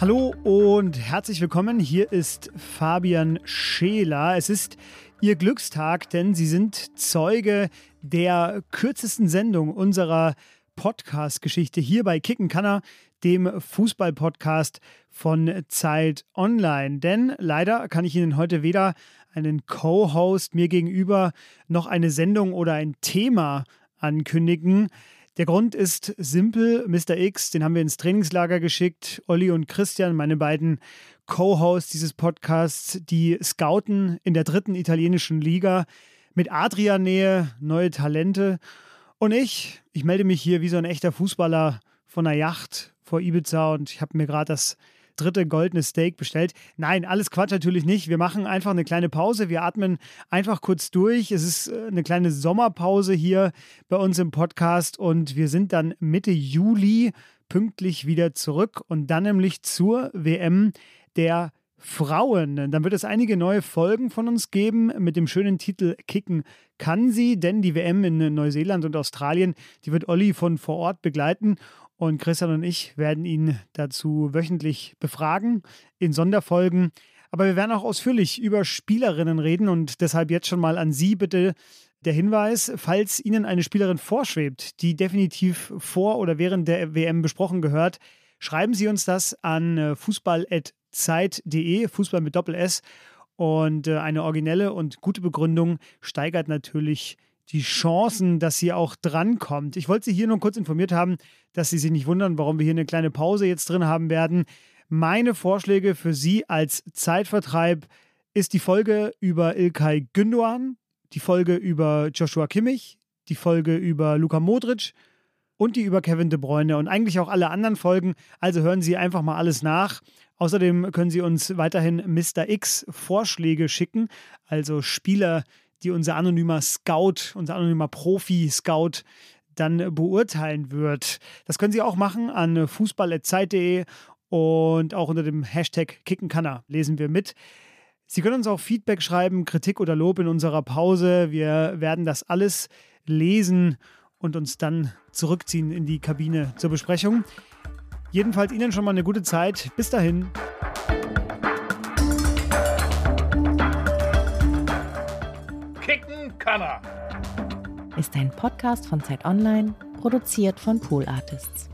Hallo und herzlich willkommen. Hier ist Fabian Scheler. Es ist Ihr Glückstag, denn Sie sind Zeuge der kürzesten Sendung unserer Podcast-Geschichte hier bei Kicken Kanner, dem Fußball-Podcast von Zeit Online. Denn leider kann ich Ihnen heute weder einen Co-Host mir gegenüber noch eine Sendung oder ein Thema ankündigen. Der Grund ist simpel. Mr. X, den haben wir ins Trainingslager geschickt. Olli und Christian, meine beiden Co-Hosts dieses Podcasts, die scouten in der dritten italienischen Liga mit Adria-Nähe neue Talente. Und ich, ich melde mich hier wie so ein echter Fußballer von einer Yacht vor Ibiza und ich habe mir gerade das dritte goldene Steak bestellt. Nein, alles Quatsch natürlich nicht. Wir machen einfach eine kleine Pause. Wir atmen einfach kurz durch. Es ist äh, eine kleine Sommerpause hier bei uns im Podcast und wir sind dann Mitte Juli pünktlich wieder zurück und dann nämlich zur WM der Frauen. Dann wird es einige neue Folgen von uns geben mit dem schönen Titel Kicken kann sie, denn die WM in Neuseeland und Australien, die wird Olli von vor Ort begleiten und Christian und ich werden ihn dazu wöchentlich befragen in Sonderfolgen. Aber wir werden auch ausführlich über Spielerinnen reden und deshalb jetzt schon mal an Sie bitte der Hinweis, falls Ihnen eine Spielerin vorschwebt, die definitiv vor oder während der WM besprochen gehört, schreiben Sie uns das an fußball.zeit.de, Fußball mit Doppel S. Und äh, eine originelle und gute Begründung steigert natürlich die Chancen, dass sie auch drankommt. Ich wollte Sie hier nur kurz informiert haben, dass Sie sich nicht wundern, warum wir hier eine kleine Pause jetzt drin haben werden. Meine Vorschläge für Sie als Zeitvertreib ist die Folge über Ilkay Gündoğan, die Folge über Joshua Kimmich, die Folge über Luka Modric und die über Kevin De Bruyne und eigentlich auch alle anderen Folgen. Also hören Sie einfach mal alles nach. Außerdem können Sie uns weiterhin Mr. X Vorschläge schicken, also Spieler, die unser anonymer Scout, unser anonymer Profi-Scout dann beurteilen wird. Das können Sie auch machen an fußball.zeit.de und auch unter dem Hashtag Kickenkanner lesen wir mit. Sie können uns auch Feedback schreiben, Kritik oder Lob in unserer Pause. Wir werden das alles lesen und uns dann zurückziehen in die Kabine zur Besprechung. Jedenfalls Ihnen schon mal eine gute Zeit. Bis dahin. Kanner. Ist ein Podcast von Zeit Online, produziert von Pool Artists.